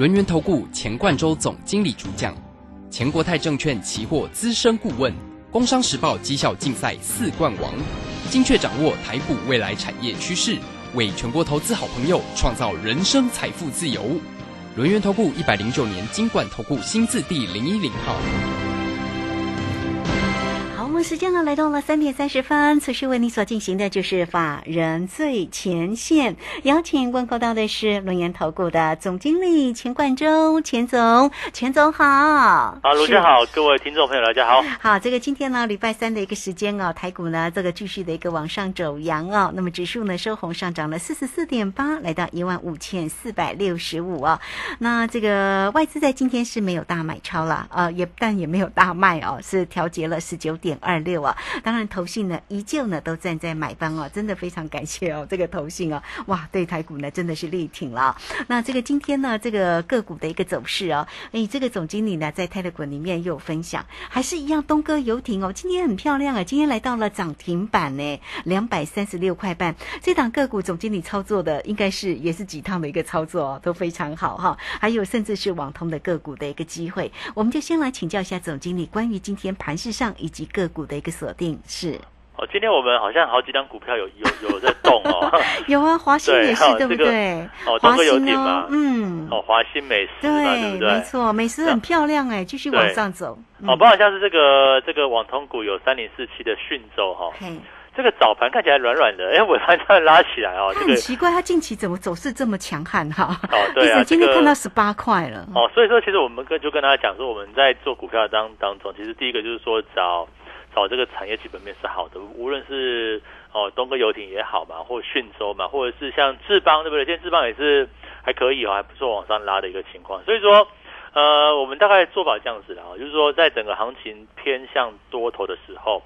轮源投顾钱冠洲总经理主讲，钱国泰证券期货资深顾问，工商时报绩效竞赛四冠王，精确掌握台股未来产业趋势，为全国投资好朋友创造人生财富自由。轮源投顾一百零九年金管投顾新字第零一零号。时间呢来到了三点三十分，此时为你所进行的就是法人最前线，邀请问候到的是龙岩投顾的总经理钱冠洲，钱总，钱总好。啊，卢家好，各位听众朋友大家好。好，这个今天呢礼拜三的一个时间哦，台股呢这个继续的一个往上走阳哦，那么指数呢收红上涨了四十四点八，来到一万五千四百六十五哦。那这个外资在今天是没有大买超了，呃，也但也没有大卖哦，是调节了十九点二。二六啊，当然投信呢依旧呢都站在买方哦，真的非常感谢哦，这个投信哦，哇，对台股呢真的是力挺了。那这个今天呢这个个股的一个走势哦，哎，这个总经理呢在泰勒股里面又有分享，还是一样东哥游艇哦，今天很漂亮啊，今天来到了涨停板呢，两百三十六块半。这档个股总经理操作的应该是也是几趟的一个操作哦，都非常好哈。还有甚至是网通的个股的一个机会，我们就先来请教一下总经理关于今天盘市上以及个股。的一个锁定是哦，今天我们好像好几张股票有有有在动哦，有啊，华兴也是对不对？哦，这个有点嘛，嗯，哦，华兴美食对不对？没错，美食很漂亮哎，继续往上走。哦，包括像是这个这个网通股有三零四七的讯州哈，这个早盘看起来软软的，哎，尾盘突然拉起来哦，很奇怪，它近期怎么走势这么强悍哈？哦，对啊，今天看到十八块了。哦，所以说其实我们跟就跟大家讲说，我们在做股票当当中，其实第一个就是说找。找这个产业基本面是好的，无论是哦东哥游艇也好嘛，或讯州嘛，或者是像智邦对不对？现在智邦也是还可以哦，还不错往上拉的一个情况。所以说，呃，我们大概做法这样子的啊，就是说在整个行情偏向多头的时候，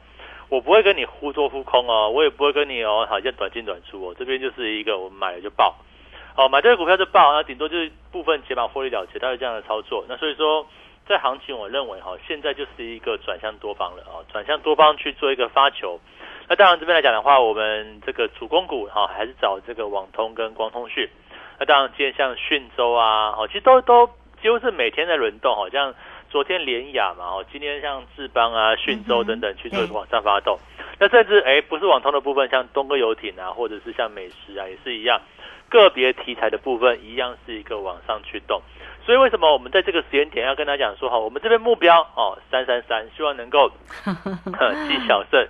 我不会跟你忽多忽空哦，我也不会跟你哦，好像短进短出哦，这边就是一个我们买了就爆，哦买这个股票就爆，那顶多就是部分解码获利了结，大概这样的操作。那所以说。在行情，我认为哈，现在就是一个转向多方了啊，转向多方去做一个发球。那当然这边来讲的话，我们这个主攻股哈，还是找这个网通跟光通讯。那当然今天像讯州啊，哦，其实都都几乎是每天在轮动，好像昨天联雅嘛，哦，今天像智邦啊、讯州等等去做一个往上发动。那甚至哎，不是网通的部分，像东哥游艇啊，或者是像美食啊，也是一样，个别题材的部分一样是一个往上去动。所以为什么我们在这个时间点要跟他讲说哈，我们这边目标哦三三三，希望能够 积小胜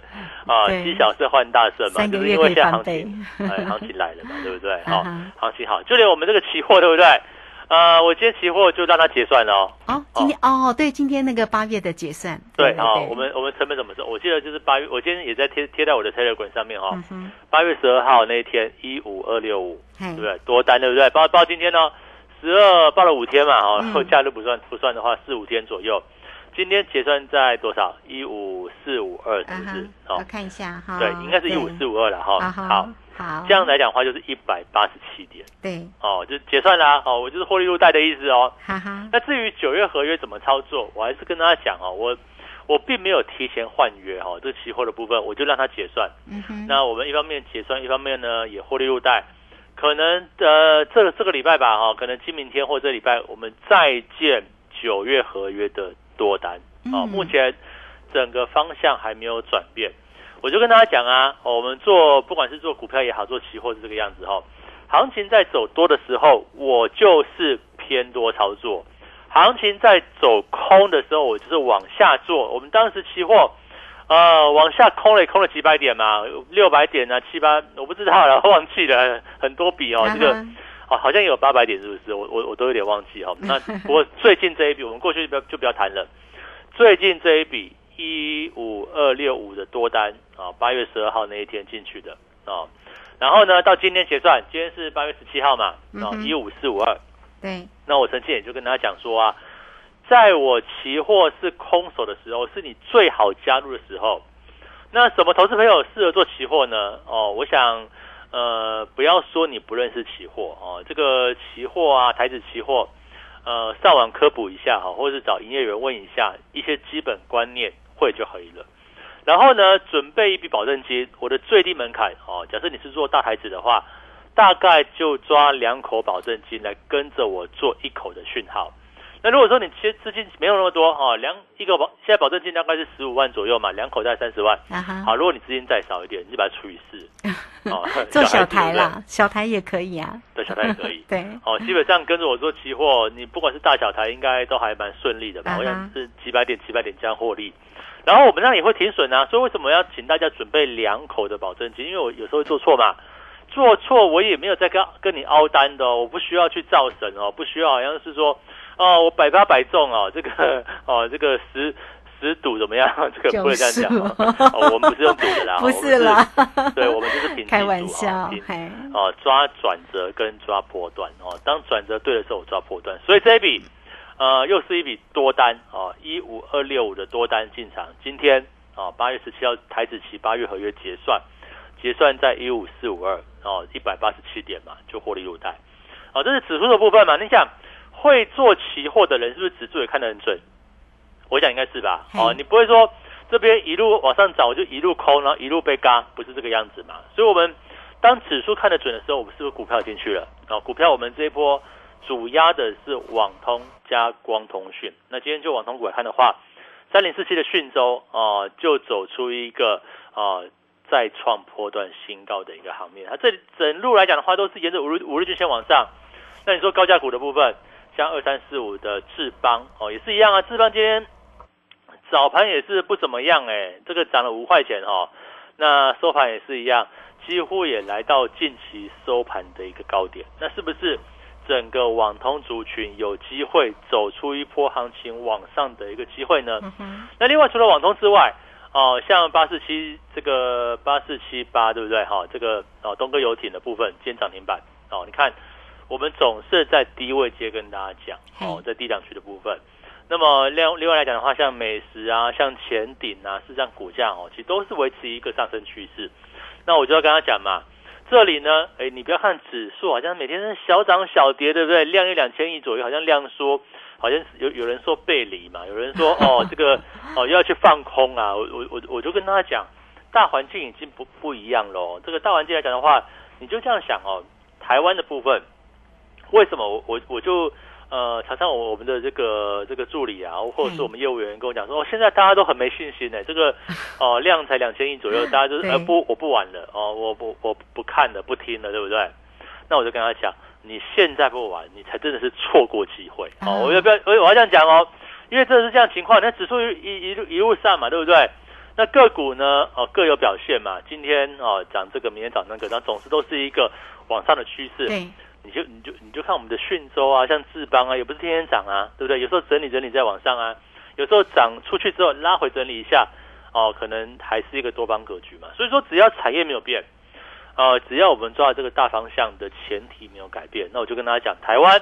啊，积小胜换大胜嘛，就是因为现在行情哎行情来了嘛，对不对？好，行情好，就连我们这个期货对不对？呃，我今天期货就让它结算了哦。哦今天哦，对，今天那个八月的结算。对啊，我们我们成本怎么说？我记得就是八月，我今天也在贴贴在我的 Telegram 上面哈。八月十二号那一天一五二六五，对不对？多单对不对？包包今天呢？十二报了五天嘛，哈，后假日不算不算的话，四五天左右。今天结算在多少？一五四五二，是不是？好，看一下哈。对，应该是一五四五二了哈。好，好，这样来讲的话就是一百八十七点。对，哦，就结算啦。哦，我就是获利入袋的意思哦。哈哈。那至于九月合约怎么操作，我还是跟大家讲哦，我我并没有提前换约哈，这期货的部分我就让它结算。嗯哼。那我们一方面结算，一方面呢也获利入袋。可能呃，这这个礼拜吧，哈，可能今明天或这礼拜，我们再见九月合约的多单啊。目前整个方向还没有转变，我就跟大家讲啊，我们做不管是做股票也好，做期货是这个样子哈。行情在走多的时候，我就是偏多操作；行情在走空的时候，我就是往下做。我们当时期货。呃，往下空了，空了几百点嘛，六百点啊，七八，我不知道了，忘记了，很多笔哦，这个哦，好像有八百点，是不是？我我我都有点忘记哈。那 不过最近这一笔，我们过去就不要就不要谈了。最近这一笔一五二六五的多单啊，八月十二号那一天进去的啊，然后呢，到今天结算，今天是八月十七号嘛，啊，一五四五二，对，那我曾经也就跟大家讲说啊，在我期货是空手的时候，是你最好加入的时候。那什么投资朋友适合做期货呢？哦，我想，呃，不要说你不认识期货哦，这个期货啊，台子期货，呃，上网科普一下哈，或者是找营业员问一下一些基本观念会就可以了。然后呢，准备一笔保证金，我的最低门槛哦，假设你是做大台子的话，大概就抓两口保证金来跟着我做一口的讯号。那如果说你其实资金没有那么多哦，两一个保现在保证金大概是十五万左右嘛，两口袋三十万。啊哈，好，如果你资金再少一点，你就把它除以四。哦，做小台啦，小台也可以啊。对，小台也可以。对，哦，基本上跟着我做期货，你不管是大小台，应该都还蛮顺利的吧？我想是几百点、几百点这样获利。然后我们那也会停损啊，所以为什么要请大家准备两口的保证金？因为我有时候会做错嘛，做错我也没有在跟跟你凹单的哦，我不需要去造神哦，不需要好像是说哦，我百发百中哦，这个哦这个十十赌怎么样？这个不能这样讲哦，哦我们不是用赌的啦，不我们是啦，对，我们就是平 开技术哦玩笑凭，嘿，哦，抓转折跟抓波段哦。当转折对的时候，我抓波段，所以这一笔呃又是一笔多单哦，一五二六五的多单进场。今天哦，八月十七号台子期八月合约结算，结算在一五四五二哦，一百八十七点嘛，就获利入袋。哦，这是指数的部分嘛？你想会做期货的人是不是指数也看得很准？我想应该是吧。哦，嗯你不会说这边一路往上涨，我就一路空，然后一路被嘎，不是这个样子嘛？所以，我们当指数看得准的时候，我们是不是股票进去了？哦，股票我们这一波主压的是网通加光通讯。那今天就网通股来看的话，三零四七的讯州哦、就走出一个哦、再创波段新高的一个行面。它这里整路来讲的话，都是沿着五日五日均线往上。那你说高价股的部分，像二三四五的智邦哦，也是一样啊。智邦今天早盘也是不怎么样哎，这个涨了五块钱哦。那收盘也是一样，几乎也来到近期收盘的一个高点。那是不是整个网通族群有机会走出一波行情往上的一个机会呢？嗯，那另外除了网通之外，哦，像八四七这个八四七八对不对？哈、这个哦东哥游艇的部分今天涨停板哦，你看我们总是在低位接跟大家讲哦，在低档区的部分。那么另另外来讲的话，像美食啊，像前顶啊，事实上股价哦，其实都是维持一个上升趋势。那我就要跟他讲嘛，这里呢，哎，你不要看指数好像每天是小涨小跌，对不对？量一两千亿左右，好像量缩，好像有有人说背离嘛，有人说 哦这个哦要去放空啊，我我我我就跟他讲，大环境已经不不一样喽。这个大环境来讲的话，你就这样想哦，台湾的部分，为什么我我我就呃常常我我们的这个这个助理啊，或者是我们业务员跟我讲说，哦现在大家都很没信心呢，这个 哦量才两千亿左右，大家就是对呃不我不玩了哦，我不我不看了不听了，对不对？那我就跟他讲，你现在不玩，你才真的是错过机会啊哦。我要不要？我我要这样讲哦，因为真的是这样情况，那指数一一一路一路上嘛，对不对？那个股呢，哦各有表现嘛。今天哦涨这个，明天涨那个，那总是都是一个往上的趋势。对，你就你就你就看我们的讯州啊，像智邦啊，也不是天天涨啊，对不对？有时候整理整理再往上啊，有时候涨出去之后拉回整理一下，哦，可能还是一个多方格局嘛。所以说，只要产业没有变，呃，只要我们抓到这个大方向的前提没有改变，那我就跟大家讲，台湾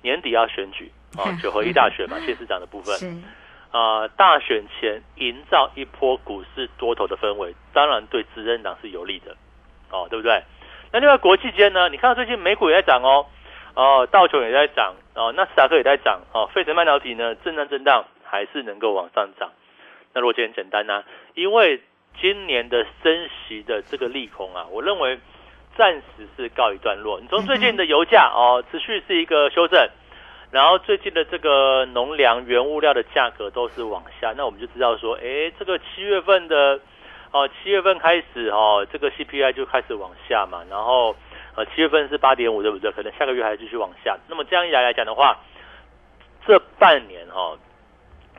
年底要选举啊、哦，九合一大选嘛，县市长的部分。是，啊、大选前营造一波股市多头的氛围，当然对执政党是有利的，哦，对不对？那另外国际间呢，你看到最近美股也在涨哦，哦，道琼也在涨，哦，纳斯达克也在涨，哦，费城半导体呢震荡震荡还是能够往上涨。那逻辑很简单呐、因为今年的升息的这个利空啊，我认为暂时是告一段落。你从最近的油价哦，持续是一个修正。然后最近的这个农粮原物料的价格都是往下，那我们就知道说，哎，这个七月份的哦，七月份开始哦，这个 CPI 就开始往下嘛，然后呃七月份是八点五，对不对？可能下个月还继续往下。那么这样一来来讲的话，这半年哦，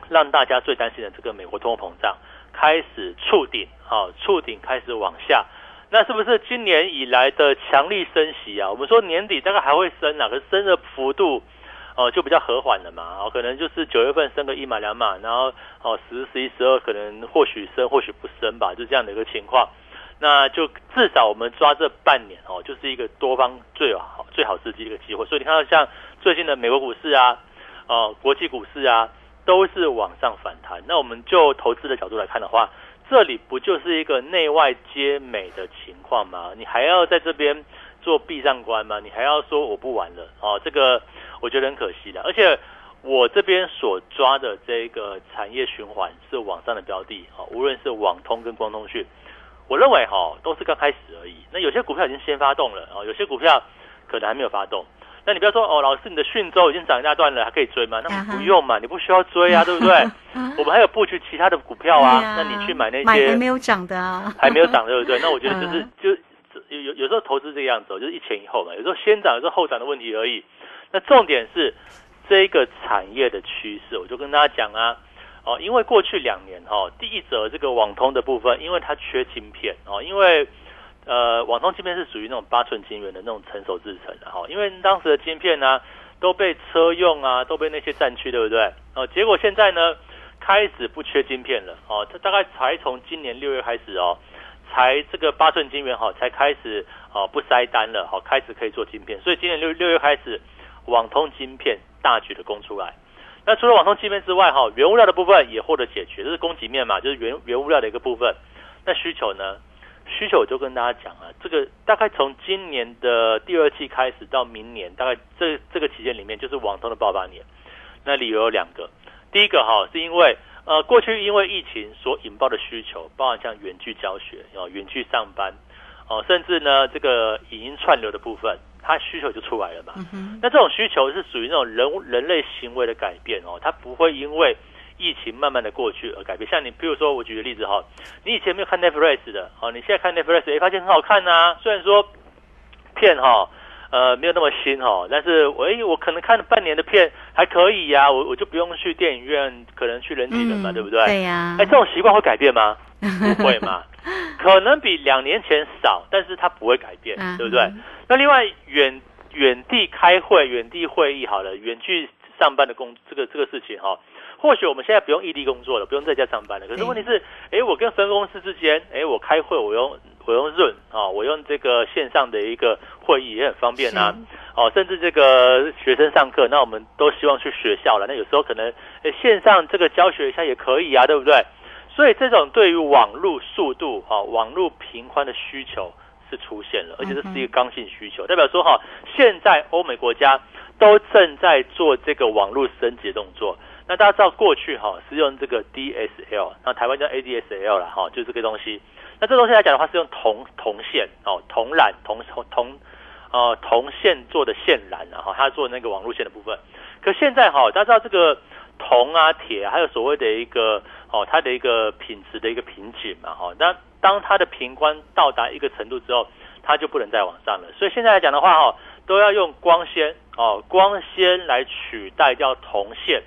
让大家最担心的这个美国通货膨胀开始触顶，哦，触顶开始往下。那是不是今年以来的强力升息啊？我们说年底大概还会升啊，可是升的幅度哦、就比较和缓了嘛，哦，可能就是九月份升个一码两码，然后哦十、十一、十二可能或许升，或许不升吧，就这样的一个情况。那就至少我们抓这半年哦，就是一个多方最好最好时机的一个机会。所以你看到像最近的美国股市啊，哦，国际股市啊，都是往上反弹。那我们就投资的角度来看的话，这里不就是一个内外皆美的情况吗？你还要在这边做闭上关吗？你还要说我不玩了？哦，这个我觉得很可惜的。而且我这边所抓的这个产业循环是网上的标的哦，无论是网通跟光通讯，我认为哈都是刚开始而已。那有些股票已经先发动了哦，有些股票可能还没有发动。那你不要说哦，老师你的讯州已经涨一大段了，还可以追吗？那不用嘛，你不需要追啊，对不对？我们还有布局其他的股票啊，那你去买那些还没有涨的啊，还没有涨对不对？那我觉得 就是就有时候投资这个样子，就是一前一后嘛，有时候先涨，有时候后涨的问题而已。那重点是这个产业的趋势，我就跟大家讲啊，哦，因为过去两年哈，第一则这个网通的部分，因为它缺晶片哦，因为。呃，网通晶片是属于那种八寸晶圆的那种成熟制成的哈，因为当时的晶片呢都被车用啊，都被那些占去，对不对？哦，结果现在呢开始不缺晶片了哦，它大概才从今年六月开始哦，才这个八寸晶圆哈才开始哦不塞单了，好开始可以做晶片，所以今年六六月开始网通晶片大举的供出来。那除了网通晶片之外哈，原物料的部分也获得解决，这是供给面嘛，就是原原物料的一个部分。那需求呢？需求我就跟大家讲了，这个大概从今年的第二季开始到明年，大概这这个期间里面就是网通的爆发年。那理由有两个，第一个哈是因为呃过去因为疫情所引爆的需求，包含像远距教学哦、远距上班哦，甚至呢这个影音串流的部分，它需求就出来了嘛。那这种需求是属于那种人人类行为的改变哦，它不会因为。疫情慢慢的过去而改变，像你，比如说我举个例子哈，你以前没有看 Netflix 的，哦，你现在看 Netflix，哎，发现很好看呐。虽然说片哈，呃，没有那么新哈，但是我哎，我可能看了半年的片还可以呀，我我就不用去电影院，可能去人挤人嘛，对不对？对呀。哎，这种习惯会改变吗？不会嘛？可能比两年前少，但是它不会改变，对不对？那另外远远地开会、远地会议，好了，远距上班的工这个这个事情哈。或许我们现在不用异地工作了，不用在家上班了。可是问题是，哎，我跟分公司之间，哎，我开会，我用我用润啊，我用这个线上的一个会议也很方便啊。哦，甚至这个学生上课，那我们都希望去学校了。那有时候可能线上这个教学一下也可以啊，对不对？所以这种对于网络速度啊、网络频宽的需求是出现了，而且这是一个刚性需求，代表说哈，现在欧美国家都正在做这个网络升级动作。那大家知道过去哈是用这个 DSL，那台湾叫 ADSL 了哈，就这个东西。那这东西来讲的话是用铜铜线哦，铜缆铜铜呃铜线做的线缆啊哈，它做那个网路线的部分。可现在哈，大家知道这个铜啊铁还有所谓的一个哦它的一个品质的一个瓶颈嘛哈。那当它的平宽到达一个程度之后，它就不能再往上了。所以现在来讲的话哈，都要用光纤哦光纤来取代掉铜线。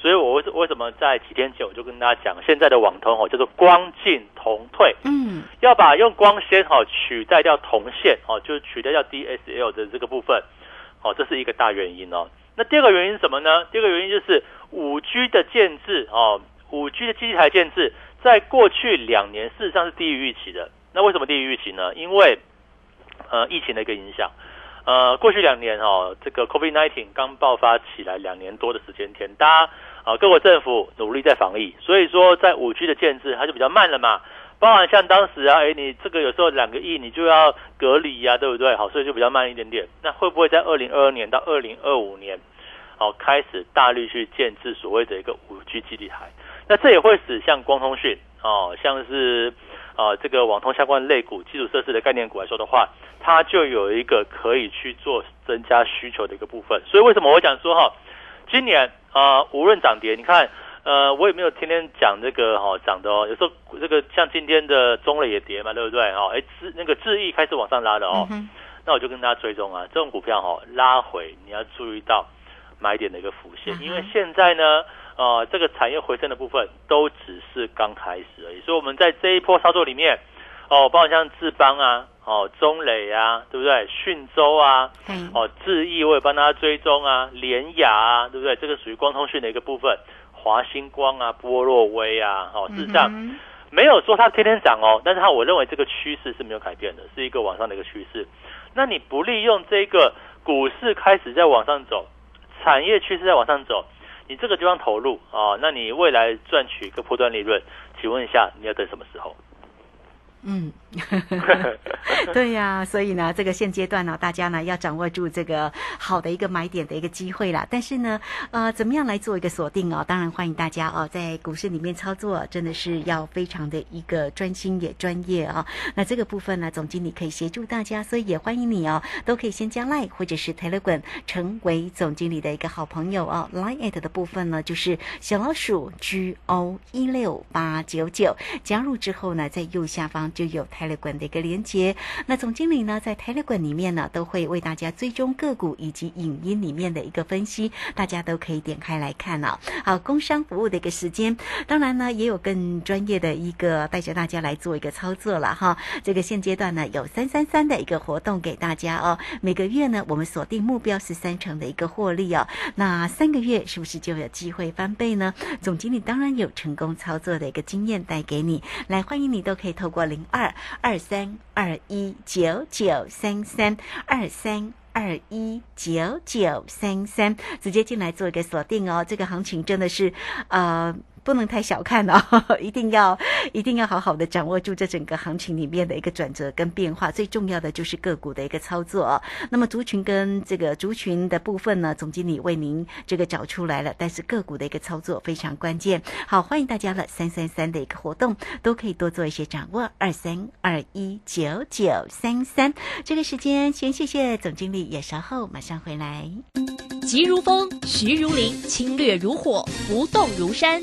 所以，我为为什么在几天前我就跟大家讲，现在的网通哦叫做光进同退，嗯，要把用光纤哈取代掉铜线哦，就是取代掉 DSL 的这个部分，哦，这是一个大原因哦。那第二个原因是什么呢？第二个原因就是五 G 的建制哦，五 G 的基地台建制，在过去两年事实上是低于预期的。那为什么低于预期呢？因为呃疫情的一个影响。呃，过去两年哦，这个 COVID-19 刚爆发起来两年多的时间天，大家啊各国政府努力在防疫，所以说在五 G 的建制它就比较慢了嘛。包含像当时啊，哎，你这个有时候两个亿你就要隔离呀，对不对？好，所以就比较慢一点点。那会不会在二零二二年到二零二五年，哦，开始大力去建制所谓的一个五 G 基地台？那这也会使像光通讯哦，像是。啊，这个网通相关类股、基础设施的概念股来说的话，它就有一个可以去做增加需求的一个部分。所以为什么我讲说哈，今年啊，无论涨跌，你看，呃，我也没有天天讲这个哈涨的哦。有时候这个像今天的中磊也跌嘛，对不对？哈，哎，智那个智毅开始往上拉的哦，那我就跟大家追踪啊，这种股票哈拉回，你要注意到买点的一个浮现，因为现在呢。呃，这个产业回升的部分都只是刚开始而已，所以我们在这一波操作里面，哦，包括像智邦啊，哦，中磊啊，对不对？讯州啊，哦，智毅我也帮大家追踪啊，联雅啊，对不对？这个属于光通讯的一个部分，华星光啊，波洛威啊，哦，事实上没有说它天天涨哦，但是它我认为这个趋势是没有改变的，是一个往上的一个趋势。那你不利用这个股市开始在往上走？产业趋势在往上走，你这个地方投入啊，那你未来赚取一个波段利润，请问一下你要等什么时候？嗯，对呀，所以呢，这个现阶段呢，大家呢要掌握住这个好的一个买点的一个机会啦。但是呢，呃，怎么样来做一个锁定哦？当然欢迎大家哦，在股市里面操作，真的是要非常的一个专心也专业啊。那这个部分呢，总经理可以协助大家，所以也欢迎你哦，都可以先加 Line 或者是 Telegram 成为总经理的一个好朋友哦。Line at 的部分呢，就是小老鼠 G O 一六八九九，加入之后呢，在右下方。就有 Telegram 的一个连接，那总经理呢，在 Telegram 里面呢，都会为大家追踪个股以及影音里面的一个分析，大家都可以点开来看哦。好，工商服务的一个时间，当然呢，也有更专业的一个带着大家来做一个操作了哈。这个现阶段呢，有三三三的一个活动给大家哦。每个月呢，我们锁定目标是三成的一个获利哦。那三个月是不是就有机会翻倍呢？总经理当然有成功操作的一个经验带给你，来欢迎你都可以透过零。二二三二一九九三三二三二一九九三三，直接进来做一个锁定哦。这个行情真的是，呃。不能太小看哦，一定要一定要好好的掌握住这整个行情里面的一个转折跟变化。最重要的就是个股的一个操作。那么族群跟这个族群的部分呢，总经理为您这个找出来了。但是个股的一个操作非常关键。好，欢迎大家了，三三三的一个活动都可以多做一些掌握。二三二一九九三三，这个时间先谢谢总经理，也稍后马上回来。急如风，徐如林，侵略如火，不动如山。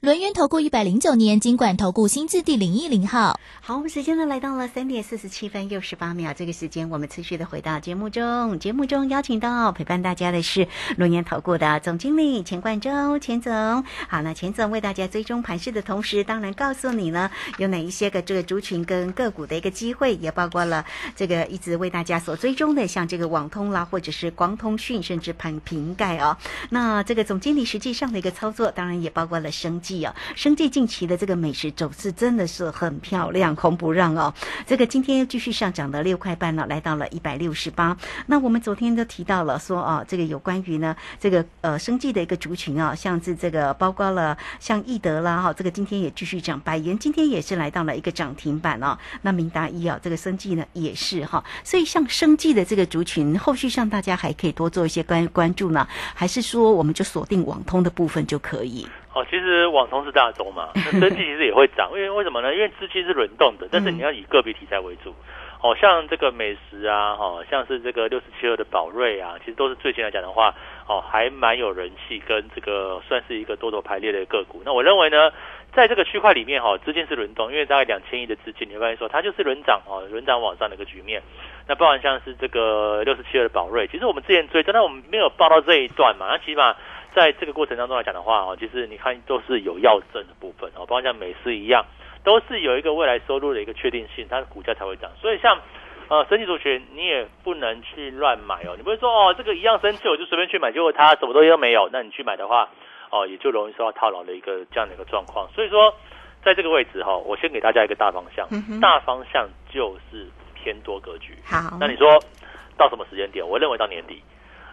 轮源投顾一百零九年金管投顾新字第零一零号。好，我们时间呢来到了三点四十七分又十八秒，这个时间我们持续的回到节目中。节目中邀请到陪伴大家的是轮源投顾的总经理钱冠洲钱总。好，那钱总为大家追踪盘势的同时，当然告诉你呢有哪一些个这个族群跟个股的一个机会，也包括了这个一直为大家所追踪的，像这个网通啦，或者是光通讯，甚至盘瓶盖哦。那这个总经理实际上的一个操作，当然也包括了升生。啊，生计近期的这个美食走势真的是很漂亮，红不让哦。这个今天又继续上涨了六块半了，来到了一百六十八。那我们昨天都提到了说啊，这个有关于呢这个呃生计的一个族群啊，像是这个包括了像易德啦哈，这个今天也继续涨，百元今天也是来到了一个涨停板哦。那明达医啊，这个生计呢也是哈，所以像生计的这个族群，后续上大家还可以多做一些关关注呢，还是说我们就锁定网通的部分就可以？哦，其实网通是大宗嘛，那 生技其实也会涨，因为为什么呢？因为资金是轮动的，但是你要以个别题材为主。哦，像这个美食啊，哈，像是这个六十七二的宝瑞啊，其实都是最近来讲的话，哦，还蛮有人气，跟这个算是一个多头排列的个股。那我认为呢，在这个区块里面哈，资金是轮动，因为大概两千亿的资金，你会发现说它就是轮涨哦，轮涨往上的一个局面。那包含像是这个六十七二的宝瑞，其实我们之前追，但我们没有报到这一段嘛，那起码。在这个过程当中来讲的话哦，其实你看都是有要证的部分哦，包括像美思一样，都是有一个未来收入的一个确定性，它的股价才会涨。所以像呃神奇族群，你也不能去乱买哦，你不会说哦这个一样生气我就随便去买，结果它什么东西都没有，那你去买的话哦也就容易受到套牢的一个这样的一个状况。所以说在这个位置哈，我先给大家一个大方向，大方向就是偏多格局。好，那你说到什么时间点？我认为到年底。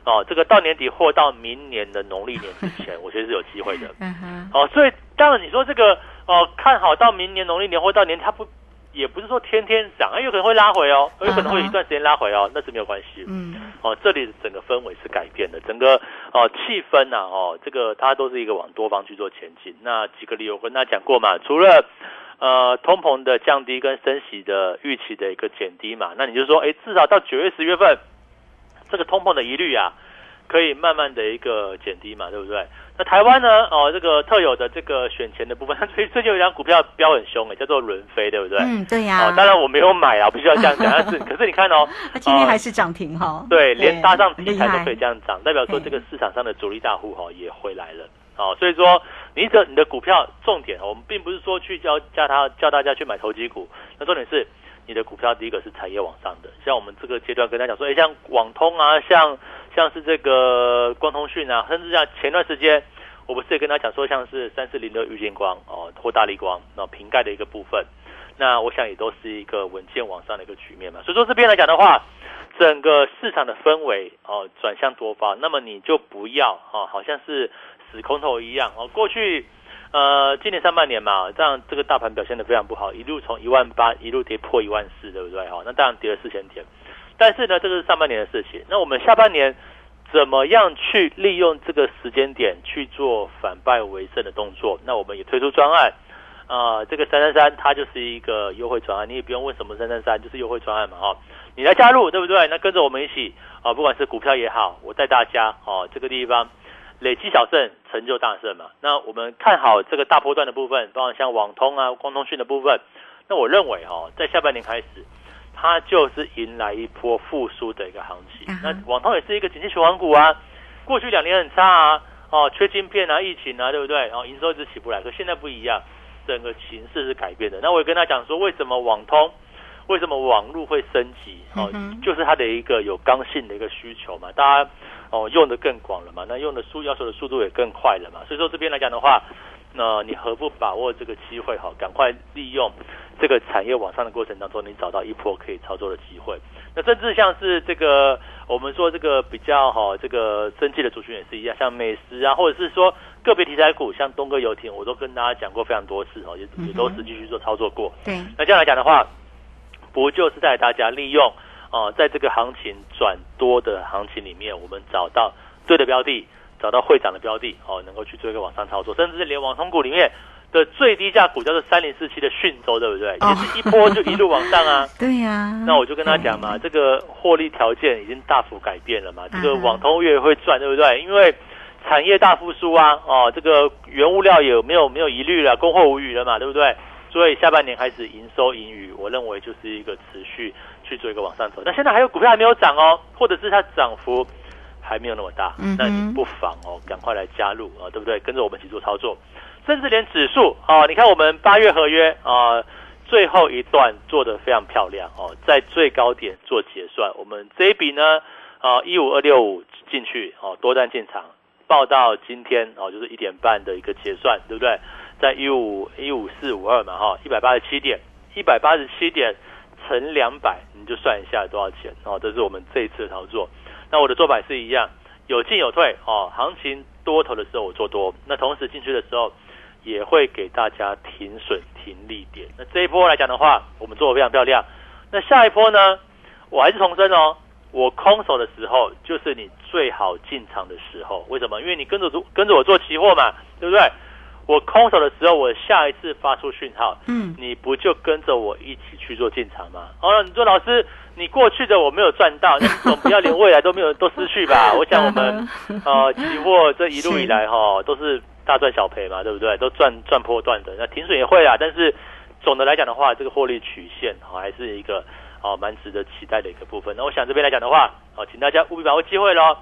哦，这个到年底或到明年的农历年之前，我觉得是有机会的。嗯哼。哦，所以当然你说这个哦，看好到明年农历年或到年，它不也不是说天天涨，有可能会拉回哦，有可能会一段时间拉回哦，那是没有关系。嗯，哦，这里整个氛围是改变的，整个哦气氛呐，哦，这个它都是一个往多方去做前进。那几个理由我跟大家讲过嘛，除了呃通膨的降低跟升息的预期的一个减低嘛，那你就说，哎，至少到九月十月份，这个通膨的疑虑啊，可以慢慢的一个减低嘛，对不对？那台湾呢？哦，这个特有的这个选钱的部分，最最近有一张股票飙很凶诶，叫做轮飞，对不对？嗯，对呀。哦，当然我没有买啊，不需要这样讲。但是，可是你看哦，它今天还是涨停哈。对，连搭上题材都可以这样涨，代表说这个市场上的主力大户哈也回来了。哦，所以说你的你的股票重点，我们并不是说去教教他教大家去买投机股，那重点是你的股票第一个是产业往上的，像我们这个阶段跟他讲说，哎，像网通啊，像像是这个光通讯啊，甚至像前段时间。我不是也跟他讲说，像是三四零的玉金光哦，或大力光，那瓶盖的一个部分，那我想也都是一个稳健往上的一个局面嘛。所以说这边来讲的话，整个市场的氛围哦转向多方，那么你就不要哦，好像是死空头一样哦。过去呃今年上半年嘛，这样这个大盘表现的非常不好，一路从一万八一路跌破一万四，对不对？哈，那当然跌了四千点，但是呢，这个是上半年的事情。那我们下半年。怎么样去利用这个时间点去做反败为胜的动作？那我们也推出专案，啊，这个三三三它就是一个优惠专案，你也不用问什么三三三，就是优惠专案嘛，哈，你来加入对不对？那跟着我们一起啊，不管是股票也好，我带大家哦，这个地方累积小胜，成就大胜嘛。那我们看好这个大波段的部分，包括像网通啊、光通讯的部分，那我认为哈，在下半年开始。它就是迎来一波复苏的一个行情。那网通也是一个景气循环股啊，过去两年很差啊，哦，缺晶片啊，疫情啊，对不对？然后营收一直起不来，可现在不一样，整个形势是改变的。那我也跟他讲说，为什么网通，为什么网络会升级？哦，就是它的一个有刚性的一个需求嘛，大家哦用的更广了嘛，那用的速要求的速度也更快了嘛。所以说这边来讲的话，那你何不把握这个机会？哈，赶快利用。这个产业往上的过程当中，你找到一波可以操作的机会。那甚至像是这个，我们说这个比较哈，这个升级的族群也是一样，像美食啊，或者是说个别题材股，像东哥游艇，我都跟大家讲过非常多次哦，也也都实际去做操作过。对。那这样来讲的话，不就是带大家利用哦，在这个行情转多的行情里面，我们找到对的标的，找到会涨的标的哦，能够去做一个往上操作，甚至是连网通股里面。的最低价股叫做三零四七的讯州，对不对？也是一波就一路往上啊。对呀。那我就跟他讲嘛，这个获利条件已经大幅改变了嘛。这个网通越会赚，对不对？因为产业大复苏啊，哦，这个原物料也没有没有疑虑了，供货无余了嘛，对不对？所以下半年开始营收盈余，我认为就是一个持续去做一个往上走。那现在还有股票还没有涨哦，或者是它涨幅还没有那么大，那你不妨哦，赶快来加入啊，对不对？跟着我们一起做操作。甚至连指数哦，你看我们八月合约啊，最后一段做的非常漂亮哦，在最高点做结算，我们这一笔呢啊一五二六五进去哦，多单进场报到今天哦，就是一点半的一个结算，对不对？在一五一五四五二嘛哈，一百八十七点，一百八十七点乘两百，你就算一下多少钱哦，这是我们这一次的操作。那我的做法是一样，有进有退哦，行情多头的时候我做多，那同时进去的时候。也会给大家停损停利点。那这一波来讲的话，我们做的非常漂亮。那下一波呢？我还是重申哦，我空手的时候就是你最好进场的时候。为什么？因为你跟着跟着我做期货嘛，对不对？我空手的时候，我下一次发出讯号，嗯，你不就跟着我一起去做进场吗？哦，你说老师，你过去的我没有赚到，那总不要连未来都没有都失去吧？我想我们 呃期货这一路以来哈都是。大赚小赔嘛，对不对？都赚赚破断的，那停损也会啊。但是总的来讲的话，这个获利曲线哦，还是一个哦蛮值得期待的一个部分。那我想这边来讲的话，哦，请大家务必把握机会喽。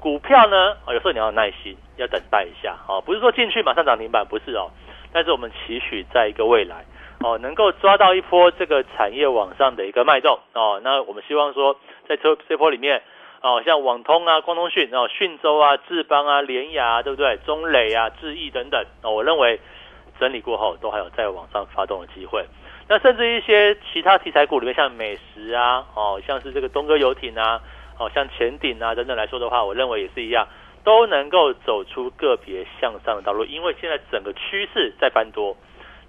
股票呢，哦，有时候你要耐心，要等待一下哦，不是说进去马上涨停板，不是哦。但是我们期许在一个未来哦，能够抓到一波这个产业往上的一个脉动哦。那我们希望说，在这这波里面。哦，像网通啊、光通讯、哦、讯州啊、智邦啊、联雅，对不对？中磊啊、智毅等等，哦，我认为整理过后都还有在往上发动的机会。那甚至一些其他题材股里面，像美食啊，哦，像是这个东哥游艇啊，哦，像前顶啊等等来说的话，我认为也是一样，都能够走出个别向上的道路。因为现在整个趋势在翻多，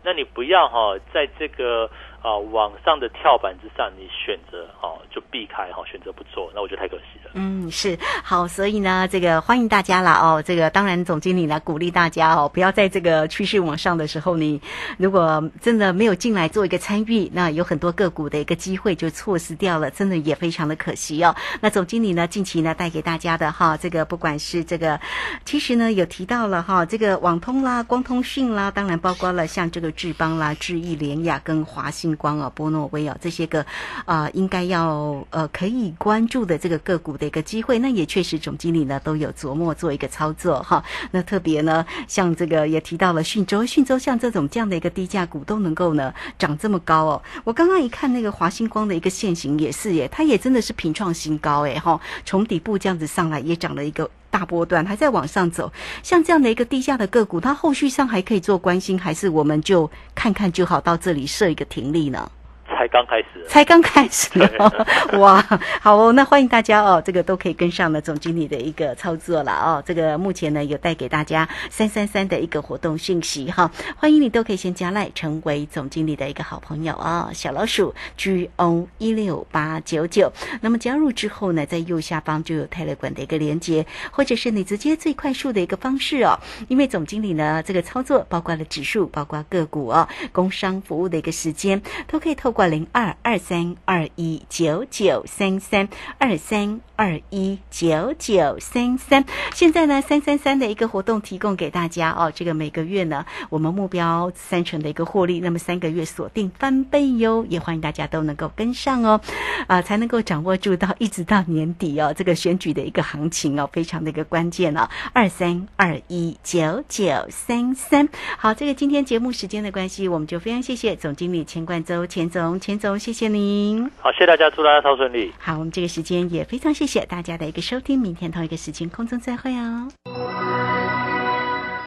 那你不要哈，在这个啊往上的跳板之上，你选择哦就避开哈，选择不做，那我觉得太可惜了。嗯，是好，所以呢，这个欢迎大家啦哦。这个当然，总经理呢鼓励大家哦，不要在这个趋势往上的时候，你如果真的没有进来做一个参与，那有很多个股的一个机会就错失掉了，真的也非常的可惜哦。那总经理呢，近期呢带给大家的哈，这个不管是这个，其实呢有提到了哈，这个网通啦、光通讯啦，当然包括了像这个智邦啦、智毅联雅跟华星光啊、波诺威啊这些个啊、应该要呃可以关注的这个个股的一个机会，那也确实总经理呢都有琢磨做一个操作哈。那特别呢，像这个也提到了讯州，讯州像这种这样的一个低价股都能够呢涨这么高哦。我刚刚一看那个华星光的一个线型也是耶，它也真的是平创新高哎哈，从底部这样子上来也涨了一个。大波段还在往上走，像这样的一个低价的个股，它后续上还可以做关心，还是我们就看看就好，到这里设一个停利呢？才刚开始，才刚开始哦，哇，好哦，那欢迎大家哦，这个都可以跟上了总经理的一个操作了哦。这个目前呢有带给大家三三三的一个活动讯息哈，欢迎你都可以先加来成为总经理的一个好朋友哦。小老鼠 G O 一六八九九，那么加入之后呢，在右下方就有泰勒管的一个连接，或者是你直接最快速的一个方式哦。因为总经理呢这个操作包括了指数，包括个股哦，工商服务的一个时间都可以透过。零二二三二一九九三三二三二一九九三三，现在呢三三三的一个活动提供给大家哦，这个每个月呢我们目标三成的一个获利，那么三个月锁定翻倍哟，也欢迎大家都能够跟上哦，啊才能够掌握住到一直到年底哦，这个选举的一个行情哦，非常的一个关键哦，二三二一九九三三，好，这个今天节目时间的关系，我们就非常谢谢总经理钱冠周钱总。钱总，谢谢您。好，谢谢大家，祝大家超顺利。好，我们这个时间也非常谢谢大家的一个收听，明天同一个时间空中再会哦。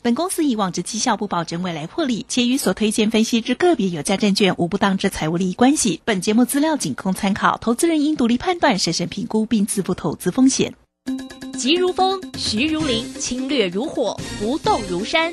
本公司以往之绩效不保证未来获利，且与所推荐分析之个别有价证券无不当之财务利益关系。本节目资料仅供参考，投资人应独立判断、审慎评估并自负投资风险。急如风，徐如林，侵略如火，不动如山。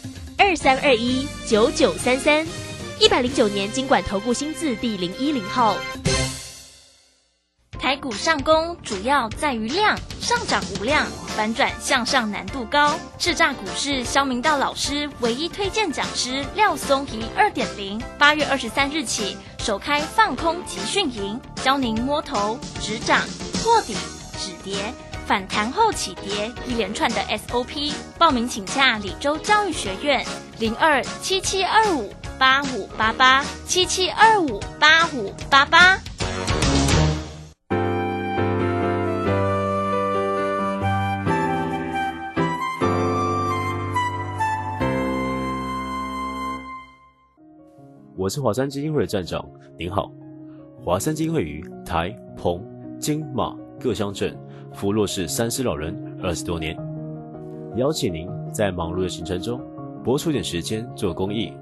二三二一九九三三，一百零九年经管投顾新字第零一零号。台股上攻主要在于量，上涨无量，反转向上难度高。叱咤股市肖明道老师唯一推荐讲师廖松怡二点零，八月二十三日起首开放空集训营，教您摸头、止涨、破底、止跌。反弹后起跌，一连串的 SOP，报名请假李州教育学院零二七七二五八五八八七七二五八五八八。我是华山基金会的站长，您好。华山基金会于台、澎、金、马各乡镇。扶弱势三师老人二十多年，邀请您在忙碌的行程中拨出点时间做公益，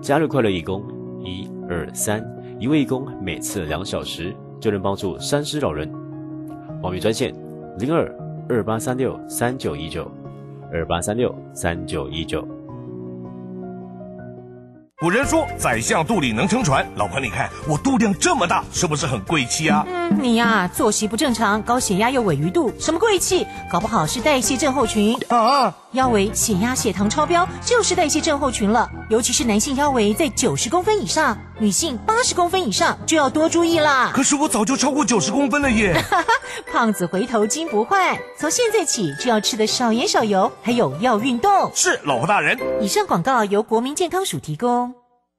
加入快乐义工一二三，一位义工每次两小时就能帮助三师老人。报名专线零二二八三六三九一九二八三六三九一九。古人说，宰相肚里能撑船。老婆，你看我肚量这么大，是不是很贵气啊？嗯，你呀，作息不正常，高血压又尾鱼肚，什么贵气？搞不好是代谢症候群啊！腰围、血压、血糖超标，就是代谢症候群了。尤其是男性腰围在九十公分以上，女性八十公分以上就要多注意啦。可是我早就超过九十公分了耶！胖子回头金不换，从现在起就要吃的少盐少油，还有要运动。是，老婆大人。以上广告由国民健康署提供。